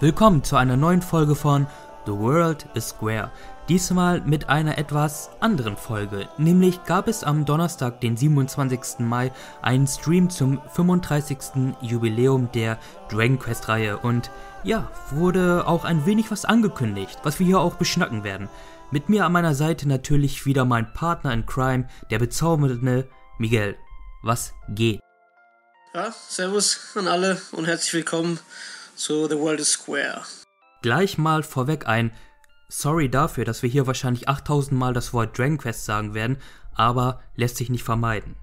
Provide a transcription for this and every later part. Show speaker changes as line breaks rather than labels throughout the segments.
Willkommen zu einer neuen Folge von The World is Square. Diesmal mit einer etwas anderen Folge. Nämlich gab es am Donnerstag, den 27. Mai, einen Stream zum 35. Jubiläum der Dragon Quest Reihe und ja, wurde auch ein wenig was angekündigt, was wir hier auch beschnacken werden. Mit mir an meiner Seite natürlich wieder mein Partner in Crime, der bezaubernde Miguel. Was geht?
Ja, servus an alle und herzlich willkommen zu The World is Square.
Gleich mal vorweg ein Sorry dafür, dass wir hier wahrscheinlich 8000 Mal das Wort Dragon Quest sagen werden, aber lässt sich nicht vermeiden.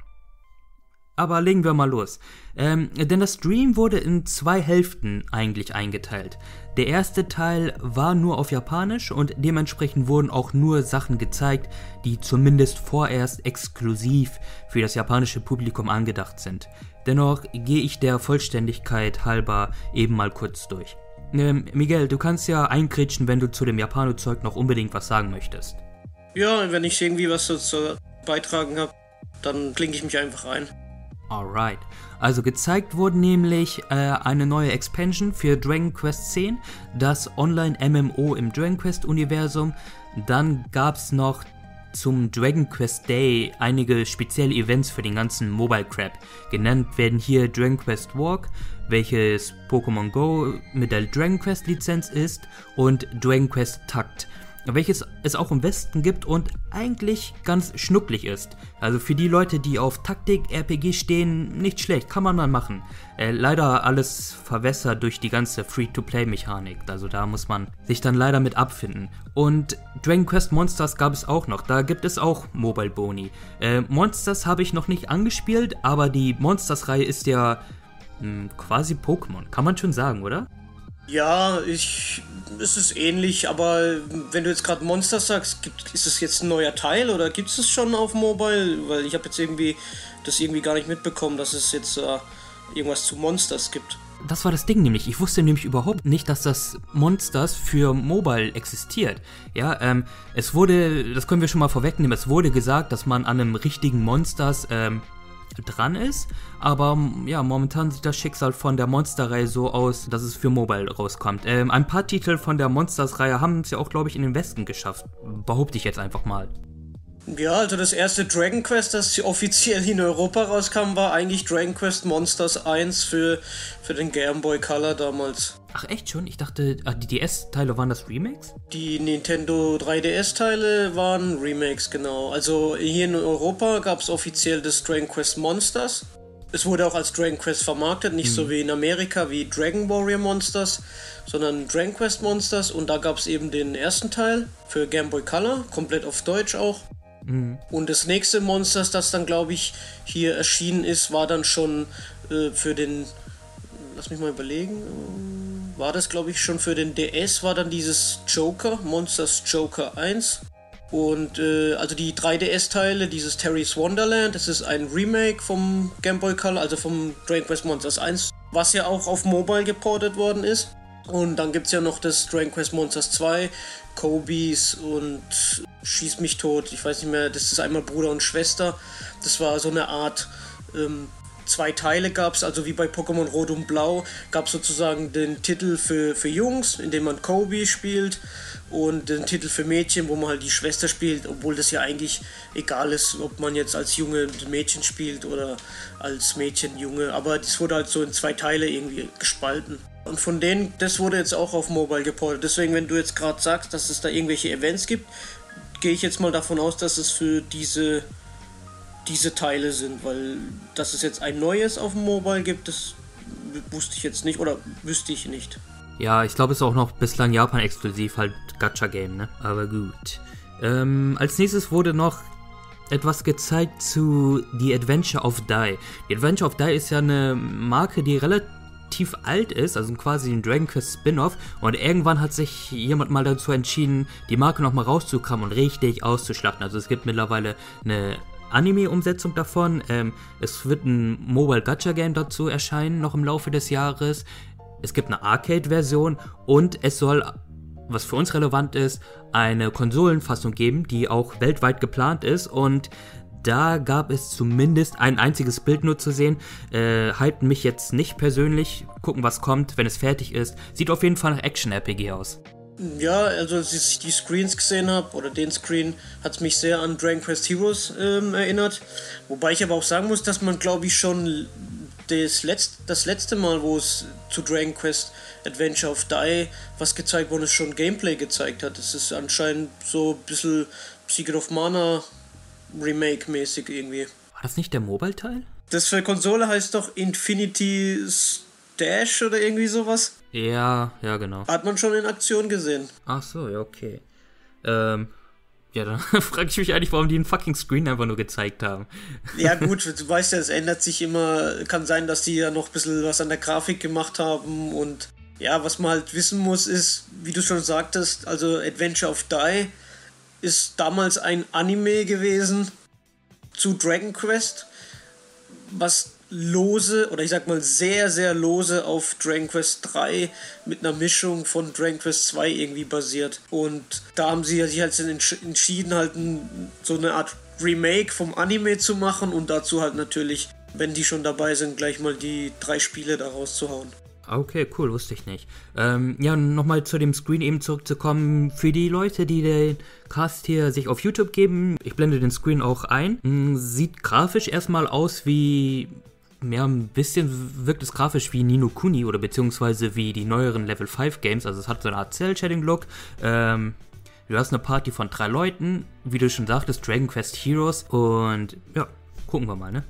Aber legen wir mal los. Ähm, denn das Stream wurde in zwei Hälften eigentlich eingeteilt. Der erste Teil war nur auf Japanisch und dementsprechend wurden auch nur Sachen gezeigt, die zumindest vorerst exklusiv für das japanische Publikum angedacht sind. Dennoch gehe ich der Vollständigkeit halber eben mal kurz durch. Ähm, Miguel, du kannst ja einkritschen, wenn du zu dem Japano-Zeug noch unbedingt was sagen möchtest.
Ja, wenn ich irgendwie was dazu beitragen habe, dann klinke ich mich einfach ein.
Alright. Also gezeigt wurde nämlich äh, eine neue Expansion für Dragon Quest 10, das Online-MMO im Dragon Quest-Universum. Dann gab es noch zum Dragon Quest Day einige spezielle Events für den ganzen Mobile Crap. Genannt werden hier Dragon Quest Walk, welches Pokémon Go mit der Dragon Quest Lizenz ist, und Dragon Quest Takt, welches es auch im Westen gibt und eigentlich ganz schnucklig ist. Also für die Leute, die auf Taktik, RPG stehen, nicht schlecht, kann man mal machen. Äh, leider alles verwässert durch die ganze Free-to-Play-Mechanik, also da muss man sich dann leider mit abfinden. Und Dragon Quest Monsters gab es auch noch, da gibt es auch Mobile Boni. Äh, Monsters habe ich noch nicht angespielt, aber die Monsters-Reihe ist ja quasi Pokémon, kann man schon sagen, oder?
Ja, ich, es ist ähnlich, aber wenn du jetzt gerade Monsters sagst, gibt, ist es jetzt ein neuer Teil oder gibt es es schon auf Mobile? Weil ich habe jetzt irgendwie das irgendwie gar nicht mitbekommen, dass es jetzt äh, irgendwas zu Monsters gibt.
Das war das Ding nämlich. Ich wusste nämlich überhaupt nicht, dass das Monsters für Mobile existiert. Ja, ähm, es wurde, das können wir schon mal vorwegnehmen, es wurde gesagt, dass man an einem richtigen Monsters ähm, dran ist. Aber ja, momentan sieht das Schicksal von der Monster-Reihe so aus, dass es für Mobile rauskommt. Ähm, ein paar Titel von der Monsters-Reihe haben es ja auch, glaube ich, in den Westen geschafft. Behaupte ich jetzt einfach mal.
Ja, also das erste Dragon Quest, das offiziell in Europa rauskam, war eigentlich Dragon Quest Monsters 1 für, für den Game Boy Color damals.
Ach echt schon? Ich dachte, ah, die DS-Teile waren das Remakes?
Die Nintendo 3DS-Teile waren Remakes, genau. Also hier in Europa gab es offiziell das Dragon Quest Monsters. Es wurde auch als Dragon Quest vermarktet, nicht hm. so wie in Amerika wie Dragon Warrior Monsters, sondern Dragon Quest Monsters. Und da gab es eben den ersten Teil für Game Boy Color, komplett auf Deutsch auch. Mhm. Und das nächste Monsters, das dann, glaube ich, hier erschienen ist, war dann schon äh, für den. Lass mich mal überlegen war das, glaube ich, schon für den DS, war dann dieses Joker, Monsters Joker 1. Und äh, also die 3DS-Teile, dieses Terry's Wonderland, das ist ein Remake vom Game Boy Color, also vom Dragon Quest Monsters 1, was ja auch auf Mobile geportet worden ist. Und dann gibt es ja noch das Dragon Quest Monsters 2, Kobe's und Schieß mich tot. Ich weiß nicht mehr, das ist einmal Bruder und Schwester. Das war so eine Art ähm, zwei Teile gab es, also wie bei Pokémon Rot und Blau, gab es sozusagen den Titel für, für Jungs, in dem man Kobe spielt und den Titel für Mädchen, wo man halt die Schwester spielt, obwohl das ja eigentlich egal ist, ob man jetzt als Junge Mädchen spielt oder als Mädchen Junge, aber das wurde halt so in zwei Teile irgendwie gespalten. Und von denen, das wurde jetzt auch auf Mobile geportet. Deswegen, wenn du jetzt gerade sagst, dass es da irgendwelche Events gibt, gehe ich jetzt mal davon aus, dass es für diese diese Teile sind, weil dass es jetzt ein neues auf Mobile gibt, das wusste ich jetzt nicht oder wüsste ich nicht.
Ja, ich glaube, es ist auch noch bislang Japan-exklusiv, halt Gacha-Game, ne? Aber gut. Ähm, als nächstes wurde noch etwas gezeigt zu The Adventure of Die. The Adventure of Die ist ja eine Marke, die relativ alt ist, also quasi ein Dragon Quest Spin-off. Und irgendwann hat sich jemand mal dazu entschieden, die Marke nochmal rauszukramen und richtig auszuschlachten. Also es gibt mittlerweile eine Anime-Umsetzung davon. Ähm, es wird ein Mobile Gacha Game dazu erscheinen, noch im Laufe des Jahres. Es gibt eine Arcade-Version und es soll, was für uns relevant ist, eine Konsolenfassung geben, die auch weltweit geplant ist und da gab es zumindest ein einziges Bild nur zu sehen. Äh, halten mich jetzt nicht persönlich. Gucken, was kommt, wenn es fertig ist. Sieht auf jeden Fall nach Action-RPG aus.
Ja, also als ich die Screens gesehen habe, oder den Screen, hat es mich sehr an Dragon Quest Heroes ähm, erinnert. Wobei ich aber auch sagen muss, dass man, glaube ich, schon das, Letz das letzte Mal, wo es zu Dragon Quest Adventure of Die was gezeigt wurde, schon Gameplay gezeigt hat. Es ist anscheinend so ein bisschen Secret of Mana Remake-mäßig irgendwie.
War das nicht der Mobile-Teil?
Das für Konsole heißt doch Infinity Dash oder irgendwie sowas.
Ja, ja, genau.
Hat man schon in Aktion gesehen.
Ach so, ja, okay. Ähm, ja, dann frage ich mich eigentlich, warum die einen fucking Screen einfach nur gezeigt haben.
Ja, gut, du weißt ja, es ändert sich immer. Kann sein, dass die ja noch ein bisschen was an der Grafik gemacht haben. Und ja, was man halt wissen muss, ist, wie du schon sagtest, also Adventure of Die ist damals ein Anime gewesen zu Dragon Quest, was lose oder ich sag mal sehr, sehr lose auf Dragon Quest 3 mit einer Mischung von Dragon Quest 2 irgendwie basiert. Und da haben sie sich halt entschieden, halt so eine Art Remake vom Anime zu machen und dazu halt natürlich, wenn die schon dabei sind, gleich mal die drei Spiele daraus zu hauen.
Okay, cool, wusste ich nicht. Ähm, ja, nochmal zu dem Screen eben zurückzukommen. Für die Leute, die den Cast hier sich auf YouTube geben, ich blende den Screen auch ein. Hm, sieht grafisch erstmal aus wie ja, ein bisschen wirkt es grafisch wie Nino Kuni oder beziehungsweise wie die neueren Level 5 Games. Also es hat so eine Art Cell-Shading-Look. Ähm, du hast eine Party von drei Leuten, wie du schon sagtest, Dragon Quest Heroes. Und ja, gucken wir mal, ne?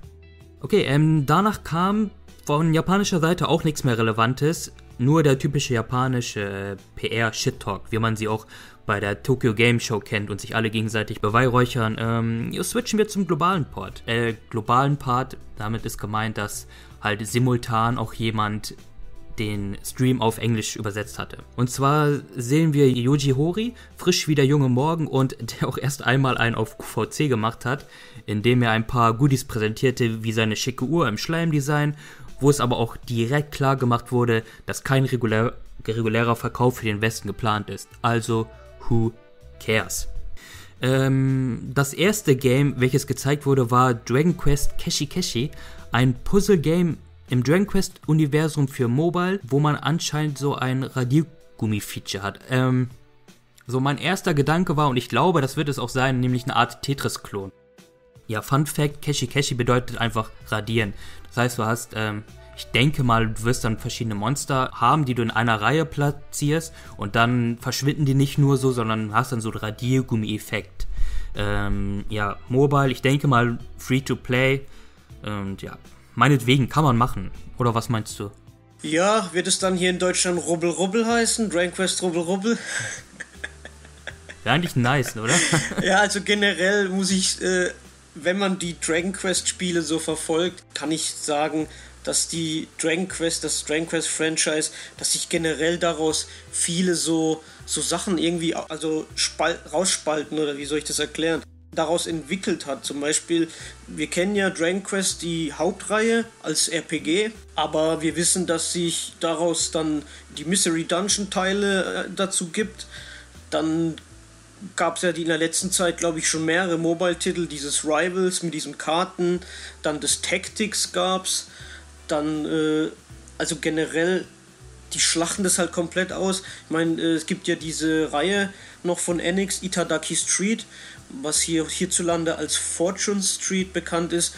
Okay, ähm, danach kam von japanischer Seite auch nichts mehr Relevantes. Nur der typische japanische PR-Shit-Talk, wie man sie auch bei der Tokyo Game Show kennt und sich alle gegenseitig beweihräuchern. Ähm, switchen wir zum globalen Port. Äh, globalen Part, damit ist gemeint, dass halt simultan auch jemand den Stream auf Englisch übersetzt hatte. Und zwar sehen wir Yoji Hori, frisch wie der junge Morgen und der auch erst einmal einen auf QVC gemacht hat, indem er ein paar Goodies präsentierte, wie seine schicke Uhr im Schleimdesign, wo es aber auch direkt klar gemacht wurde, dass kein regulär, regulärer Verkauf für den Westen geplant ist. Also Who Cares? Ähm, das erste Game, welches gezeigt wurde, war Dragon Quest Keshi Keshi, ein Puzzle-Game im Dragon Quest-Universum für Mobile, wo man anscheinend so ein Radiergummi-Feature hat. Ähm, so mein erster Gedanke war, und ich glaube, das wird es auch sein, nämlich eine Art Tetris-Klon. Ja, Fun Fact, Keshi Keshi bedeutet einfach radieren. Das heißt, du hast ähm, ich denke mal, du wirst dann verschiedene Monster haben, die du in einer Reihe platzierst und dann verschwinden die nicht nur so, sondern hast dann so einen Radiergummi-Effekt. Ähm, ja, Mobile, ich denke mal free to play und ja, meinetwegen kann man machen. Oder was meinst du?
Ja, wird es dann hier in Deutschland Rubbel Rubbel heißen? Dragon Quest Rubbel Rubbel?
Wäre eigentlich nice, oder?
ja, also generell muss ich, äh, wenn man die Dragon Quest Spiele so verfolgt, kann ich sagen, dass die Dragon Quest, das Dragon Quest Franchise, dass sich generell daraus viele so, so Sachen irgendwie also spal rausspalten oder wie soll ich das erklären? daraus entwickelt hat. Zum Beispiel, wir kennen ja Dragon Quest die Hauptreihe als RPG, aber wir wissen, dass sich daraus dann die Mystery Dungeon Teile äh, dazu gibt. Dann gab es ja die in der letzten Zeit, glaube ich, schon mehrere Mobile-Titel, dieses Rivals mit diesen Karten, dann das Tactics gab es dann, äh, also generell, die schlachten das halt komplett aus. Ich meine, äh, es gibt ja diese Reihe noch von Enix, Itadaki Street, was hier hierzulande als Fortune Street bekannt ist.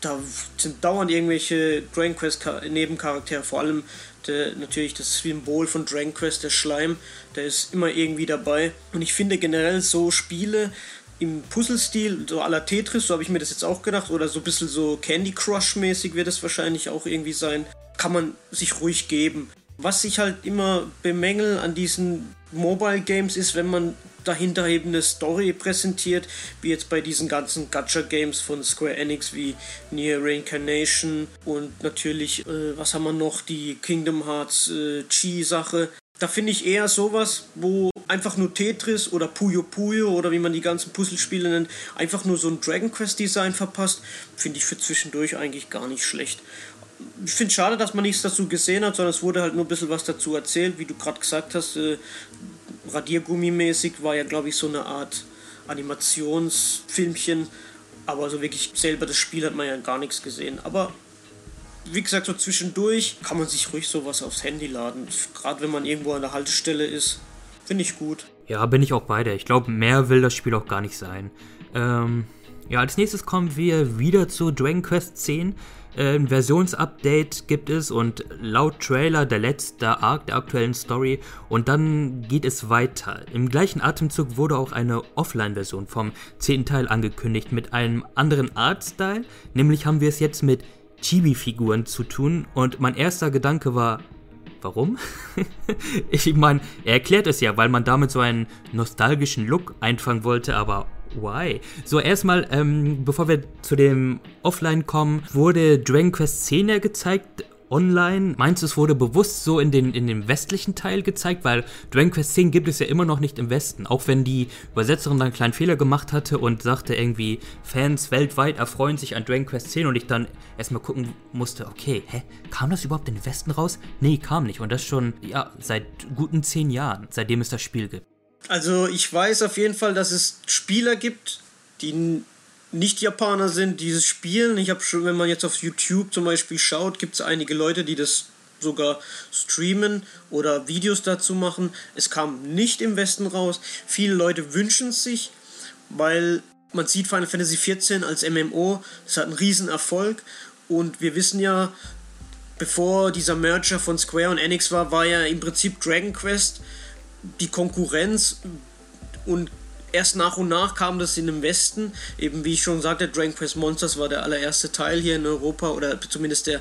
Da sind dauernd irgendwelche Dragon Quest Nebencharaktere, vor allem der, natürlich das Symbol von Dragon Quest, der Schleim, der ist immer irgendwie dabei. Und ich finde generell so Spiele, im Puzzle-Stil, so à la Tetris, so habe ich mir das jetzt auch gedacht, oder so ein bisschen so Candy Crush-mäßig wird es wahrscheinlich auch irgendwie sein, kann man sich ruhig geben. Was ich halt immer bemängel an diesen Mobile Games ist, wenn man dahinter eben eine Story präsentiert, wie jetzt bei diesen ganzen Gacha-Games von Square Enix wie Near Reincarnation und natürlich, äh, was haben wir noch, die Kingdom Hearts äh, Chi-Sache. Da finde ich eher sowas, wo einfach nur Tetris oder Puyo Puyo oder wie man die ganzen Puzzlespiele nennt, einfach nur so ein Dragon Quest Design verpasst, finde ich für zwischendurch eigentlich gar nicht schlecht. Ich finde es schade, dass man nichts dazu gesehen hat, sondern es wurde halt nur ein bisschen was dazu erzählt, wie du gerade gesagt hast. Äh, Radiergummi-mäßig war ja, glaube ich, so eine Art Animationsfilmchen, aber so wirklich selber das Spiel hat man ja gar nichts gesehen. Aber wie gesagt, so zwischendurch kann man sich ruhig sowas aufs Handy laden. Gerade wenn man irgendwo an der Haltestelle ist. Finde ich gut.
Ja, bin ich auch bei dir. Ich glaube, mehr will das Spiel auch gar nicht sein. Ähm, ja, als nächstes kommen wir wieder zu Dragon Quest 10. Ein Versionsupdate gibt es und laut Trailer der letzte Arc der aktuellen Story und dann geht es weiter. Im gleichen Atemzug wurde auch eine Offline-Version vom 10. Teil angekündigt mit einem anderen Artstyle. Nämlich haben wir es jetzt mit Chibi-Figuren zu tun und mein erster Gedanke war, Warum? ich meine, er erklärt es ja, weil man damit so einen nostalgischen Look einfangen wollte, aber why? So, erstmal, ähm, bevor wir zu dem Offline kommen, wurde Dragon Quest 10 gezeigt online. Meinst du, es wurde bewusst so in den, in den westlichen Teil gezeigt? Weil Dragon Quest 10 gibt es ja immer noch nicht im Westen. Auch wenn die Übersetzerin dann einen kleinen Fehler gemacht hatte und sagte irgendwie, Fans weltweit erfreuen sich an Dragon Quest 10 und ich dann erstmal gucken musste, okay, hä, kam das überhaupt in den Westen raus? Nee, kam nicht. Und das schon, ja, seit guten zehn Jahren, seitdem es das Spiel gibt.
Also ich weiß auf jeden Fall, dass es Spieler gibt, die nicht-Japaner sind, dieses spielen. Ich habe schon, wenn man jetzt auf YouTube zum Beispiel schaut, gibt es einige Leute, die das sogar streamen oder Videos dazu machen. Es kam nicht im Westen raus. Viele Leute wünschen es sich, weil man sieht Final Fantasy XIV als MMO, es hat einen riesen Erfolg und wir wissen ja, bevor dieser Merger von Square und Enix war, war ja im Prinzip Dragon Quest die Konkurrenz und erst nach und nach kam das in den Westen. Eben wie ich schon sagte, Dragon Quest Monsters war der allererste Teil hier in Europa oder zumindest der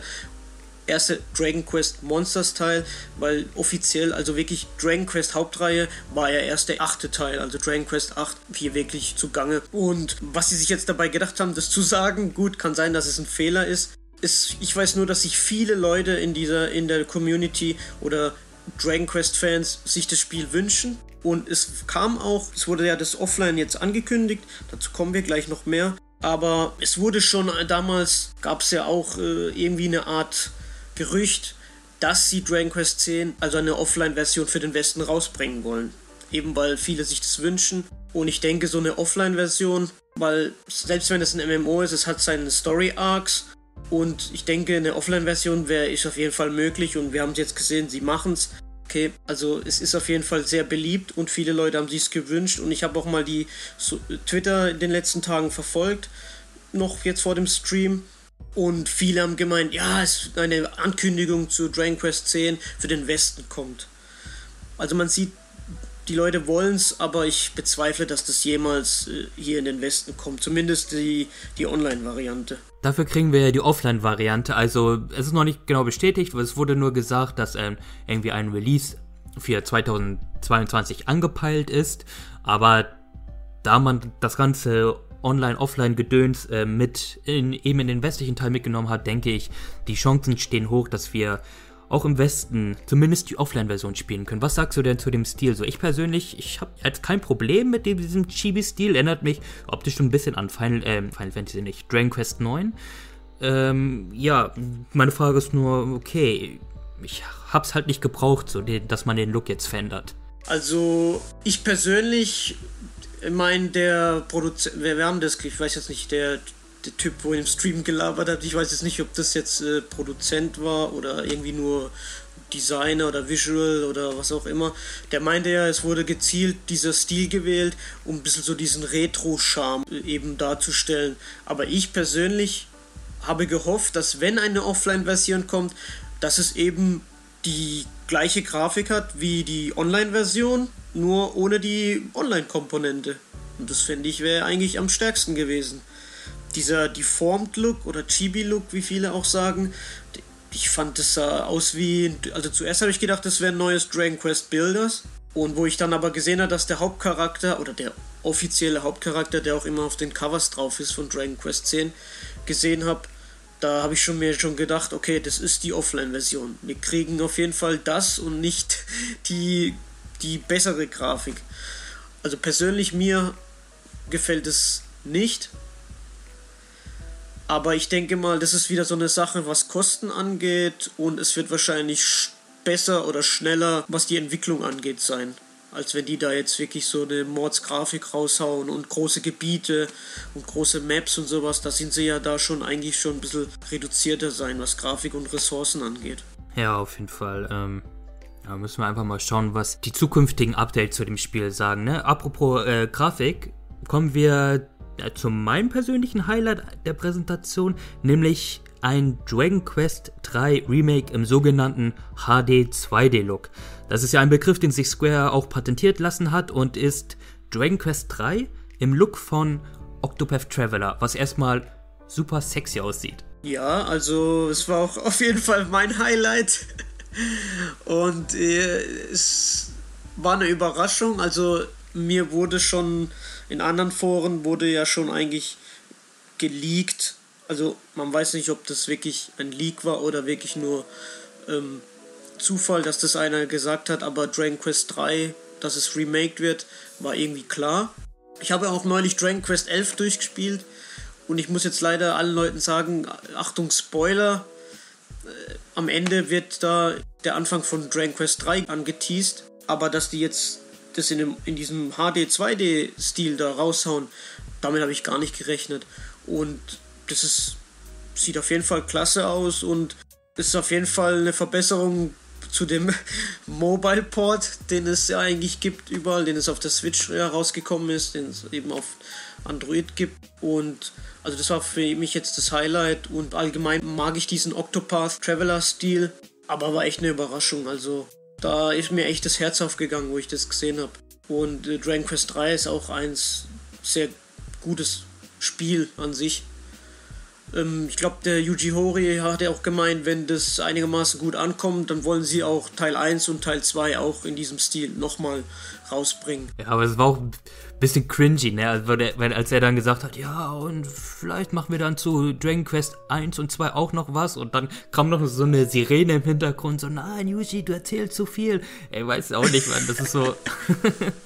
erste Dragon Quest Monsters Teil, weil offiziell, also wirklich Dragon Quest Hauptreihe war ja erst der achte Teil, also Dragon Quest 8 hier wirklich zugange. Und was sie sich jetzt dabei gedacht haben, das zu sagen, gut, kann sein, dass es ein Fehler ist. ist ich weiß nur, dass sich viele Leute in dieser, in der Community oder Dragon Quest Fans sich das Spiel wünschen und es kam auch, es wurde ja das Offline jetzt angekündigt, dazu kommen wir gleich noch mehr. Aber es wurde schon damals, gab es ja auch äh, irgendwie eine Art Gerücht, dass sie Dragon Quest 10, also eine Offline-Version für den Westen rausbringen wollen. Eben weil viele sich das wünschen. Und ich denke, so eine Offline-Version, weil selbst wenn es ein MMO ist, es hat seine Story-Arcs. Und ich denke, eine Offline-Version wäre ist auf jeden Fall möglich. Und wir haben es jetzt gesehen, sie machen es. Okay, also es ist auf jeden Fall sehr beliebt und viele Leute haben sich gewünscht und ich habe auch mal die so, Twitter in den letzten Tagen verfolgt, noch jetzt vor dem Stream und viele haben gemeint, ja, es ist eine Ankündigung zu Dragon Quest 10 für den Westen kommt. Also man sieht, die Leute wollen es, aber ich bezweifle, dass das jemals äh, hier in den Westen kommt. Zumindest die, die Online-Variante.
Dafür kriegen wir die Offline-Variante. Also es ist noch nicht genau bestätigt, es wurde nur gesagt, dass ähm, irgendwie ein Release für 2022 angepeilt ist. Aber da man das ganze Online-Offline-Gedöns äh, mit in, eben in den westlichen Teil mitgenommen hat, denke ich, die Chancen stehen hoch, dass wir auch im Westen zumindest die Offline-Version spielen können. Was sagst du denn zu dem Stil? So, ich persönlich, ich habe jetzt kein Problem mit diesem Chibi-Stil. Erinnert mich optisch schon ein bisschen an Final, äh, Final Fantasy nicht, Dragon Quest 9. Ähm, ja, meine Frage ist nur, okay, ich hab's halt nicht gebraucht, so, dass man den Look jetzt verändert.
Also, ich persönlich meine, der Produzent, wir, wir haben das, ich weiß jetzt nicht, der der Typ, wo im Stream gelabert hat. Ich weiß jetzt nicht, ob das jetzt äh, Produzent war oder irgendwie nur Designer oder Visual oder was auch immer. Der meinte ja, es wurde gezielt dieser Stil gewählt, um ein bisschen so diesen Retro-Charme äh, eben darzustellen. Aber ich persönlich habe gehofft, dass wenn eine Offline-Version kommt, dass es eben die gleiche Grafik hat wie die Online-Version, nur ohne die Online-Komponente. Und das finde ich wäre eigentlich am stärksten gewesen dieser Deformed Look oder Chibi Look, wie viele auch sagen, ich fand es sah aus wie, also zuerst habe ich gedacht, das wäre ein neues Dragon Quest Builders. Und wo ich dann aber gesehen habe, dass der Hauptcharakter oder der offizielle Hauptcharakter, der auch immer auf den Covers drauf ist von Dragon Quest 10, gesehen habe, da habe ich schon mir schon gedacht, okay, das ist die Offline-Version. Wir kriegen auf jeden Fall das und nicht die die bessere Grafik. Also persönlich mir gefällt es nicht. Aber ich denke mal, das ist wieder so eine Sache, was Kosten angeht und es wird wahrscheinlich besser oder schneller, was die Entwicklung angeht, sein. Als wenn die da jetzt wirklich so eine Mordsgrafik raushauen und große Gebiete und große Maps und sowas. Da sind sie ja da schon eigentlich schon ein bisschen reduzierter sein, was Grafik und Ressourcen angeht.
Ja, auf jeden Fall. Ähm, da müssen wir einfach mal schauen, was die zukünftigen Updates zu dem Spiel sagen. Ne? Apropos äh, Grafik, kommen wir zu meinem persönlichen Highlight der Präsentation, nämlich ein Dragon Quest 3 Remake im sogenannten HD 2D Look. Das ist ja ein Begriff, den sich Square auch patentiert lassen hat und ist Dragon Quest 3 im Look von Octopath Traveler, was erstmal super sexy aussieht.
Ja, also es war auch auf jeden Fall mein Highlight. Und äh, es war eine Überraschung. Also mir wurde schon in anderen Foren wurde ja schon eigentlich geleakt. Also man weiß nicht, ob das wirklich ein Leak war oder wirklich nur ähm, Zufall, dass das einer gesagt hat, aber Dragon Quest 3, dass es remaked wird, war irgendwie klar. Ich habe auch neulich Dragon Quest 11 durchgespielt und ich muss jetzt leider allen Leuten sagen, Achtung Spoiler, äh, am Ende wird da der Anfang von Dragon Quest 3 angeteased, aber dass die jetzt das in, dem, in diesem HD 2D-Stil da raushauen, damit habe ich gar nicht gerechnet. Und das ist, sieht auf jeden Fall klasse aus und ist auf jeden Fall eine Verbesserung zu dem Mobile Port, den es ja eigentlich gibt überall, den es auf der Switch herausgekommen ist, den es eben auf Android gibt. Und also das war für mich jetzt das Highlight und allgemein mag ich diesen Octopath Traveler Stil, aber war echt eine Überraschung. Also da ist mir echt das Herz aufgegangen, wo ich das gesehen habe. Und äh, Dragon Quest 3 ist auch eins sehr gutes Spiel an sich. Ähm, ich glaube, der Yuji Horii hat ja auch gemeint, wenn das einigermaßen gut ankommt, dann wollen sie auch Teil 1 und Teil 2 auch in diesem Stil nochmal rausbringen.
Ja, aber es war auch ein bisschen cringy, ne? Also, weil, als er dann gesagt hat, ja, und vielleicht machen wir dann zu Dragon Quest 1 und 2 auch noch was und dann kam noch so eine Sirene im Hintergrund, so, nein, Yuji, du erzählst zu viel. Ey, weiß auch nicht, man, das ist so.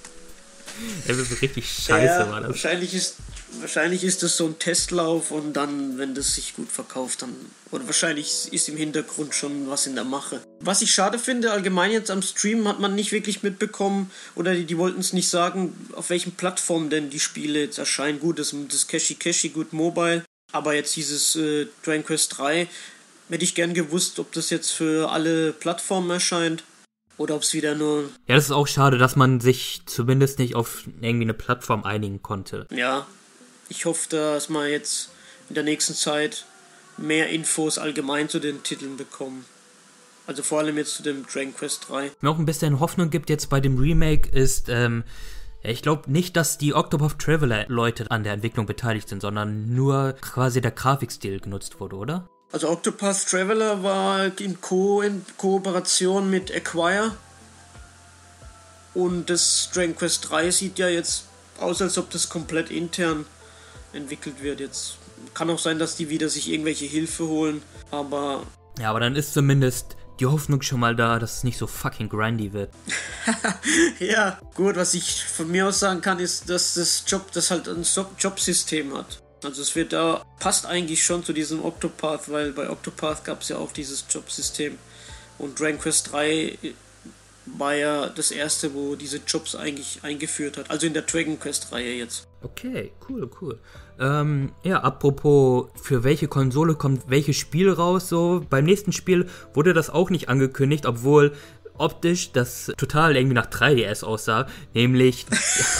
das ist richtig scheiße, ja, war das.
Wahrscheinlich ist wahrscheinlich ist das so ein Testlauf und dann, wenn das sich gut verkauft, dann. Oder wahrscheinlich ist im Hintergrund schon was in der Mache. Was ich schade finde, allgemein jetzt am Stream hat man nicht wirklich mitbekommen, oder die, die wollten es nicht sagen, auf welchen Plattformen denn die Spiele jetzt erscheinen. Gut, das, das Cashi Cashi, gut Mobile, aber jetzt dieses äh, Dragon Quest 3, hätte ich gern gewusst, ob das jetzt für alle Plattformen erscheint. Oder ob es wieder nur.
Ja, das ist auch schade, dass man sich zumindest nicht auf irgendwie eine Plattform einigen konnte.
Ja, ich hoffe, dass wir jetzt in der nächsten Zeit mehr Infos allgemein zu den Titeln bekommen. Also vor allem jetzt zu dem Dragon Quest 3.
Mir auch ein bisschen Hoffnung gibt jetzt bei dem Remake ist, ähm, ich glaube nicht, dass die Octopath Traveler Leute an der Entwicklung beteiligt sind, sondern nur quasi der Grafikstil genutzt wurde, oder?
Also Octopath Traveler war in, Ko in Kooperation mit Acquire. Und das Dragon Quest 3 sieht ja jetzt aus, als ob das komplett intern entwickelt wird. Jetzt kann auch sein, dass die wieder sich irgendwelche Hilfe holen, aber.
Ja, aber dann ist zumindest die Hoffnung schon mal da, dass es nicht so fucking grindy wird.
ja, gut, was ich von mir aus sagen kann, ist, dass das Job, das halt ein Jobsystem hat. Also es wird da, passt eigentlich schon zu diesem Octopath, weil bei Octopath gab es ja auch dieses Jobsystem. Und Dragon Quest 3 war ja das erste, wo diese Jobs eigentlich eingeführt hat. Also in der Dragon Quest-Reihe jetzt.
Okay, cool, cool. Ähm, ja, apropos, für welche Konsole kommt welches Spiel raus? So, beim nächsten Spiel wurde das auch nicht angekündigt, obwohl optisch das total irgendwie nach 3DS aussah, nämlich,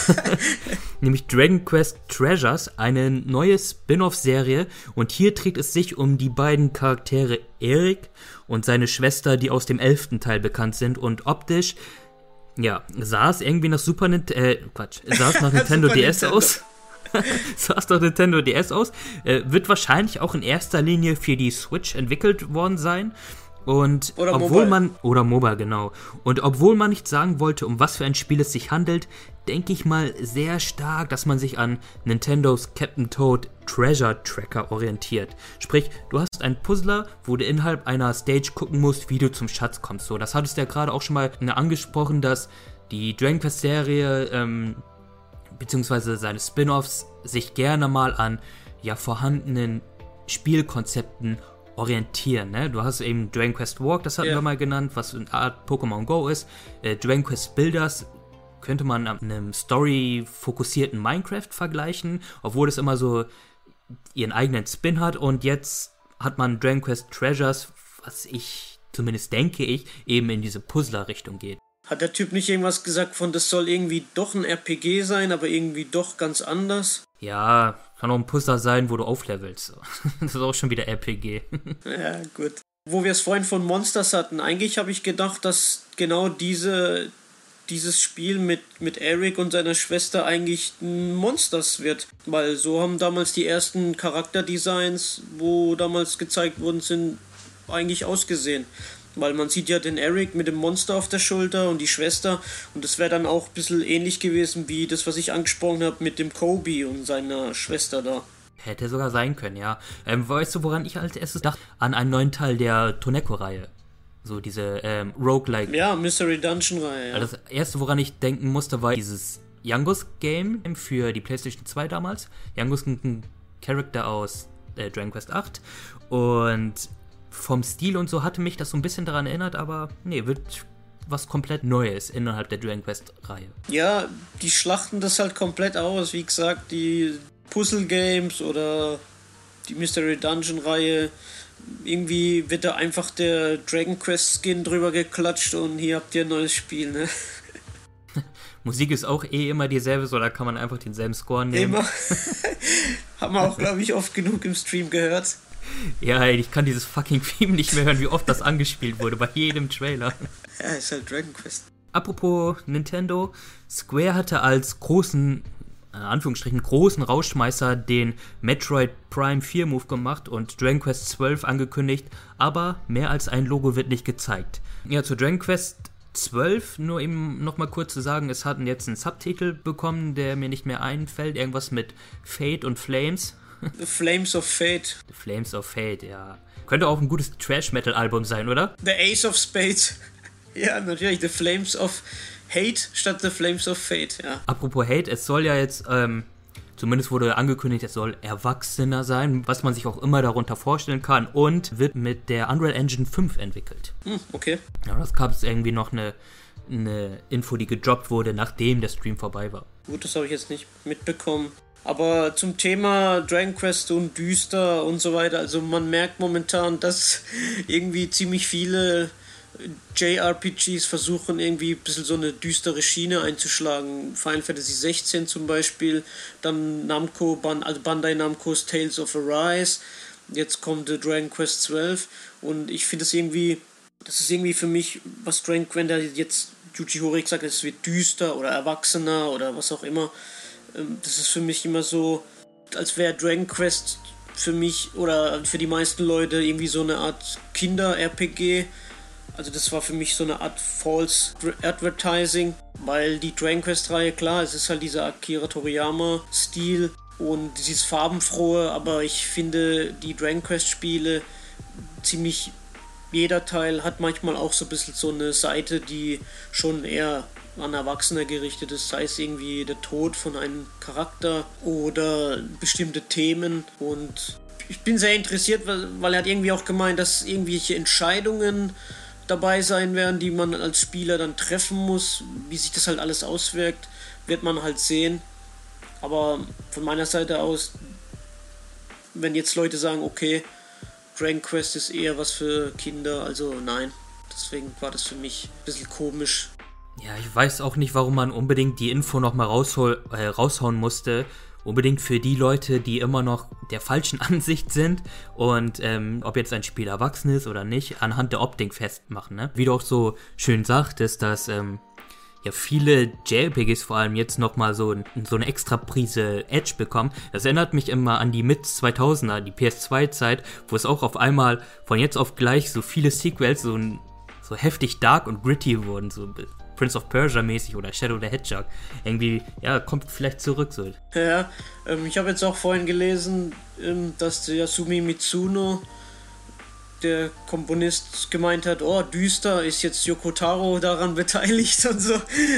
nämlich Dragon Quest Treasures, eine neue Spin-off-Serie und hier dreht es sich um die beiden Charaktere Eric und seine Schwester, die aus dem elften Teil bekannt sind und optisch, ja, sah es irgendwie nach Super Nintendo, äh, Quatsch, sah es nach Nintendo DS Nintendo. aus. sah es nach Nintendo DS aus. Äh, wird wahrscheinlich auch in erster Linie für die Switch entwickelt worden sein. Und oder obwohl Mobile. man oder Mobile genau. Und obwohl man nicht sagen wollte, um was für ein Spiel es sich handelt, denke ich mal sehr stark, dass man sich an Nintendos Captain Toad Treasure Tracker orientiert. Sprich, du hast einen Puzzler, wo du innerhalb einer Stage gucken musst, wie du zum Schatz kommst. So, das hattest du ja gerade auch schon mal angesprochen, dass die Dragon Quest Serie ähm, beziehungsweise seine Spin-offs sich gerne mal an ja vorhandenen Spielkonzepten orientieren. Ne? Du hast eben Dragon Quest Walk, das hatten ja. wir mal genannt, was eine Art Pokémon Go ist. Äh, Dragon Quest Builders könnte man mit einem story-fokussierten Minecraft vergleichen, obwohl es immer so ihren eigenen Spin hat. Und jetzt hat man Dragon Quest Treasures, was ich, zumindest denke ich, eben in diese Puzzler-Richtung geht.
Hat der Typ nicht irgendwas gesagt von, das soll irgendwie doch ein RPG sein, aber irgendwie doch ganz anders?
Ja, kann auch ein Puzzler sein, wo du auflevelst. Das ist auch schon wieder RPG.
ja, gut. Wo wir es vorhin von Monsters hatten, eigentlich habe ich gedacht, dass genau diese, dieses Spiel mit, mit Eric und seiner Schwester eigentlich ein Monsters wird. Weil so haben damals die ersten Charakterdesigns, wo damals gezeigt worden sind, eigentlich ausgesehen. Weil man sieht ja den Eric mit dem Monster auf der Schulter und die Schwester. Und das wäre dann auch ein bisschen ähnlich gewesen wie das, was ich angesprochen habe mit dem Kobe und seiner Schwester da.
Hätte sogar sein können, ja. Ähm, weißt du, woran ich als erstes dachte? An einen neuen Teil der Toneko-Reihe. So diese ähm, Roguelike.
Ja, Mystery Dungeon-Reihe. Ja.
Also das erste, woran ich denken musste, war dieses Yangus-Game für die PlayStation 2 damals. Yangus ist ein Charakter aus äh, Dragon Quest 8. Und vom Stil und so hatte mich das so ein bisschen daran erinnert, aber nee, wird was komplett Neues innerhalb der Dragon Quest-Reihe.
Ja, die schlachten das halt komplett aus. Wie gesagt, die Puzzle Games oder die Mystery Dungeon-Reihe. Irgendwie wird da einfach der Dragon Quest Skin drüber geklatscht und hier habt ihr ein neues Spiel, ne?
Musik ist auch eh immer dieselbe, so da kann man einfach denselben Score nehmen. Immer.
Haben wir auch, glaube ich, oft genug im Stream gehört.
Ja, ich kann dieses fucking Theme nicht mehr hören, wie oft das angespielt wurde bei jedem Trailer.
Ja, ist halt Dragon Quest.
Apropos Nintendo, Square hatte als großen, in Anführungsstrichen, großen Rauschmeißer den Metroid Prime 4 Move gemacht und Dragon Quest 12 angekündigt, aber mehr als ein Logo wird nicht gezeigt. Ja, zu Dragon Quest 12, nur eben nochmal kurz zu sagen, es hatten jetzt einen Subtitel bekommen, der mir nicht mehr einfällt, irgendwas mit Fate und Flames.
The Flames of Fate.
The Flames of Fate, ja. Könnte auch ein gutes Trash-Metal-Album sein, oder?
The Ace of Spades. ja, natürlich. The Flames of Hate statt The Flames of Fate, ja.
Apropos Hate, es soll ja jetzt, ähm, zumindest wurde angekündigt, es soll erwachsener sein, was man sich auch immer darunter vorstellen kann und wird mit der Unreal Engine 5 entwickelt.
Hm, okay.
Ja, das gab es irgendwie noch eine, eine Info, die gedroppt wurde, nachdem der Stream vorbei war.
Gut, das habe ich jetzt nicht mitbekommen. Aber zum Thema Dragon Quest und düster und so weiter, also man merkt momentan, dass irgendwie ziemlich viele JRPGs versuchen irgendwie ein bisschen so eine düstere Schiene einzuschlagen. Final Fantasy 16 zum Beispiel, dann Namco, also Bandai Namco's Tales of Arise, jetzt kommt Dragon Quest 12 und ich finde es irgendwie, das ist irgendwie für mich, was Dragon, der jetzt Yuji Horii sagt, es wird düster oder erwachsener oder was auch immer, ähm, das ist für mich immer so, als wäre Dragon Quest für mich oder für die meisten Leute irgendwie so eine Art Kinder-RPG. Also das war für mich so eine Art False Advertising, weil die Dragon Quest-Reihe, klar, es ist halt dieser Akira Toriyama-Stil und dieses farbenfrohe, aber ich finde die Dragon Quest-Spiele ziemlich jeder Teil hat manchmal auch so ein bisschen so eine Seite, die schon eher an Erwachsene gerichtet ist, sei es irgendwie der Tod von einem Charakter oder bestimmte Themen. Und ich bin sehr interessiert, weil, weil er hat irgendwie auch gemeint, dass irgendwelche Entscheidungen dabei sein werden, die man als Spieler dann treffen muss. Wie sich das halt alles auswirkt, wird man halt sehen. Aber von meiner Seite aus, wenn jetzt Leute sagen, okay, Dragon Quest ist eher was für Kinder, also nein. Deswegen war das für mich ein bisschen komisch,
ja, ich weiß auch nicht, warum man unbedingt die Info nochmal äh, raushauen musste. Unbedingt für die Leute, die immer noch der falschen Ansicht sind und ähm, ob jetzt ein Spiel erwachsen ist oder nicht, anhand der Optik festmachen. Ne? Wie du auch so schön sagtest, dass ähm, ja viele JRPGs vor allem jetzt nochmal so, so eine extra Prise Edge bekommen. Das erinnert mich immer an die Mit-2000er, die PS2-Zeit, wo es auch auf einmal von jetzt auf gleich so viele Sequels so, so heftig dark und gritty wurden. So Prince of Persia mäßig oder Shadow the Hedgehog. Irgendwie, ja, kommt vielleicht zurück so.
Ja, ähm, ich habe jetzt auch vorhin gelesen, ähm, dass Yasumi Mitsuno, der Komponist gemeint hat, oh, düster, ist jetzt Yoko Taro daran beteiligt und so.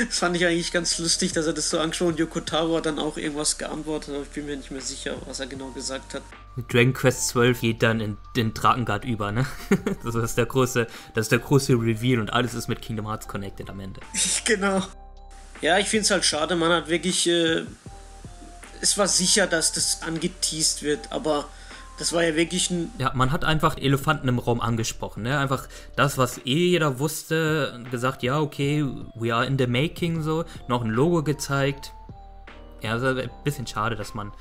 Das fand ich eigentlich ganz lustig, dass er das so angeschaut und Yoko Taro hat dann auch irgendwas geantwortet, aber ich bin mir nicht mehr sicher, was er genau gesagt hat.
Dragon Quest 12 geht dann in den Drakengard über, ne? Das ist der große, das ist der große Reveal und alles ist mit Kingdom Hearts connected am Ende.
genau. Ja, ich finde es halt schade, man hat wirklich, äh, es war sicher, dass das angeteased wird, aber das war ja wirklich ein.
Ja, man hat einfach Elefanten im Raum angesprochen, ne? Einfach das, was eh jeder wusste, gesagt, ja, okay, we are in the making, so. Noch ein Logo gezeigt. Ja, also ein bisschen schade, dass man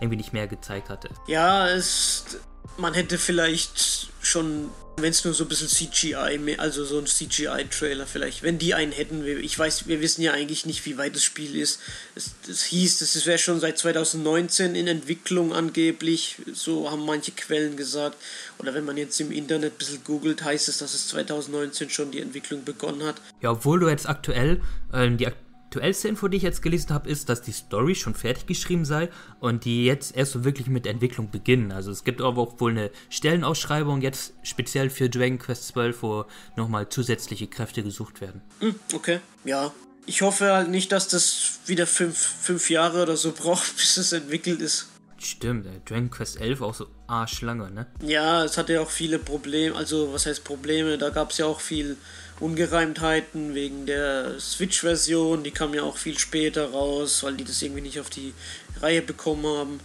irgendwie nicht mehr gezeigt hatte.
Ja, es. Man hätte vielleicht schon wenn es nur so ein bisschen CGI, also so ein CGI-Trailer vielleicht, wenn die einen hätten. Ich weiß, wir wissen ja eigentlich nicht, wie weit das Spiel ist. Es, es hieß, es wäre schon seit 2019 in Entwicklung angeblich, so haben manche Quellen gesagt. Oder wenn man jetzt im Internet ein bisschen googelt, heißt es, dass es 2019 schon die Entwicklung begonnen hat.
Ja, obwohl du jetzt aktuell äh, die aktuellste Info, die ich jetzt gelesen habe, ist, dass die Story schon fertig geschrieben sei und die jetzt erst so wirklich mit Entwicklung beginnen. Also es gibt aber auch wohl eine Stellenausschreibung jetzt speziell für Dragon Quest 12, wo nochmal zusätzliche Kräfte gesucht werden.
Hm, okay, ja. Ich hoffe halt nicht, dass das wieder fünf, fünf Jahre oder so braucht, bis es entwickelt ist.
Stimmt, Dragon Quest 11 auch so arschlange, ne?
Ja, es hatte ja auch viele Probleme, also was heißt Probleme, da gab es ja auch viel Ungereimtheiten wegen der Switch-Version, die kam ja auch viel später raus, weil die das irgendwie nicht auf die Reihe bekommen haben.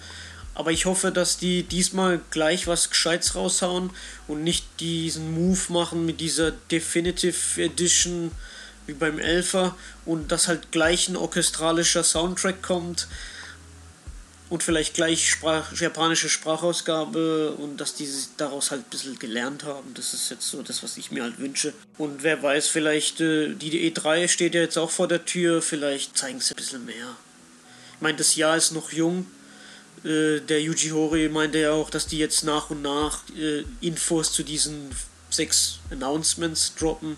Aber ich hoffe, dass die diesmal gleich was Gescheites raushauen und nicht diesen Move machen mit dieser Definitive Edition wie beim Elfer und dass halt gleich ein orchestralischer Soundtrack kommt und vielleicht gleich Sprach, japanische Sprachausgabe und dass die daraus halt ein bisschen gelernt haben. Das ist jetzt so das, was ich mir halt wünsche. Und wer weiß, vielleicht, äh, die E3 steht ja jetzt auch vor der Tür, vielleicht zeigen sie ein bisschen mehr. Ich meine, das Jahr ist noch jung. Äh, der Yuji Horii meinte ja auch, dass die jetzt nach und nach äh, Infos zu diesen sechs Announcements droppen.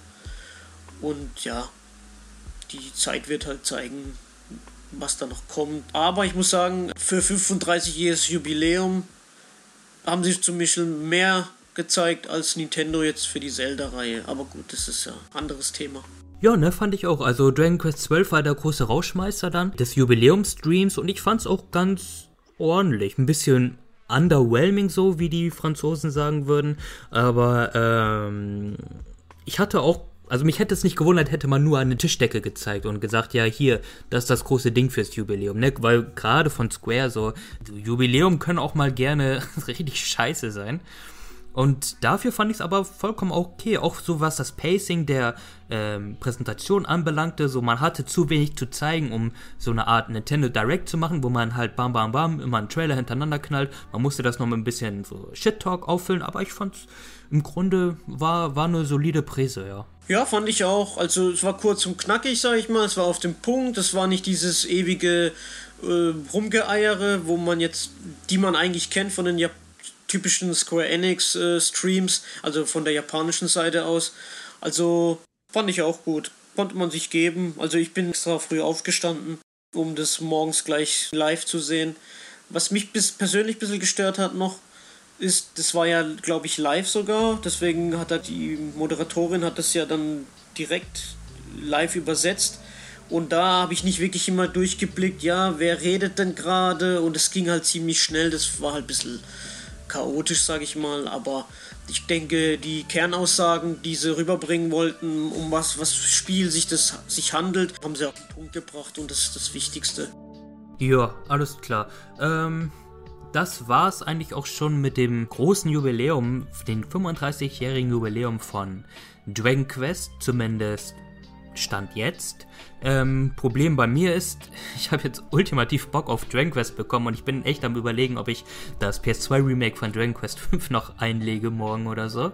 Und ja, die Zeit wird halt zeigen, was da noch kommt. Aber ich muss sagen, für 35-jähriges Jubiläum haben sie zum Beispiel mehr gezeigt als Nintendo jetzt für die Zelda-Reihe. Aber gut, das ist ja ein anderes Thema.
Ja, ne, fand ich auch. Also Dragon Quest 12 war der große Rauschmeister dann des Jubiläumstreams und ich fand's auch ganz ordentlich. Ein bisschen underwhelming so, wie die Franzosen sagen würden. Aber ähm, ich hatte auch also mich hätte es nicht gewundert, hätte man nur eine Tischdecke gezeigt und gesagt, ja, hier, das ist das große Ding fürs Jubiläum, ne? Weil gerade von Square so, Jubiläum können auch mal gerne richtig scheiße sein. Und dafür fand ich es aber vollkommen okay, auch so was das Pacing der ähm, Präsentation anbelangte. So, man hatte zu wenig zu zeigen, um so eine Art Nintendo Direct zu machen, wo man halt bam bam bam immer einen Trailer hintereinander knallt. Man musste das noch mit ein bisschen so Shit-Talk auffüllen, aber ich fand im Grunde war, war eine solide Präse, ja.
Ja, fand ich auch. Also es war kurz und knackig, sag ich mal. Es war auf dem Punkt. Es war nicht dieses ewige äh, Rumgeeiere, wo man jetzt, die man eigentlich kennt von den Jap typischen Square Enix äh, Streams, also von der japanischen Seite aus. Also fand ich auch gut. Konnte man sich geben. Also ich bin extra früh aufgestanden, um das morgens gleich live zu sehen. Was mich bis persönlich ein bisschen gestört hat noch, ist, das war ja, glaube ich, live sogar. Deswegen hat er die Moderatorin hat das ja dann direkt live übersetzt. Und da habe ich nicht wirklich immer durchgeblickt, ja, wer redet denn gerade? Und es ging halt ziemlich schnell. Das war halt ein bisschen chaotisch, sage ich mal. Aber ich denke, die Kernaussagen, die sie rüberbringen wollten, um was, was Spiel sich das sich handelt, haben sie auf den Punkt gebracht und das ist das Wichtigste.
Ja, alles klar. Ähm, das war es eigentlich auch schon mit dem großen Jubiläum, den 35-jährigen Jubiläum von Dragon Quest, zumindest Stand jetzt. Ähm, Problem bei mir ist, ich habe jetzt ultimativ Bock auf Dragon Quest bekommen und ich bin echt am überlegen, ob ich das PS2 Remake von Dragon Quest 5 noch einlege morgen oder so.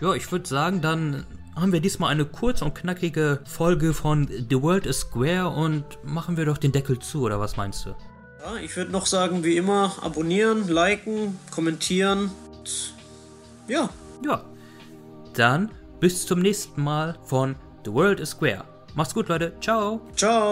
Ja, ich würde sagen, dann haben wir diesmal eine kurze und knackige Folge von The World is Square und machen wir doch den Deckel zu, oder was meinst du?
Ja, ich würde noch sagen, wie immer, abonnieren, liken, kommentieren. Ja.
Ja. Dann bis zum nächsten Mal von The World is Square. Macht's gut, Leute. Ciao.
Ciao.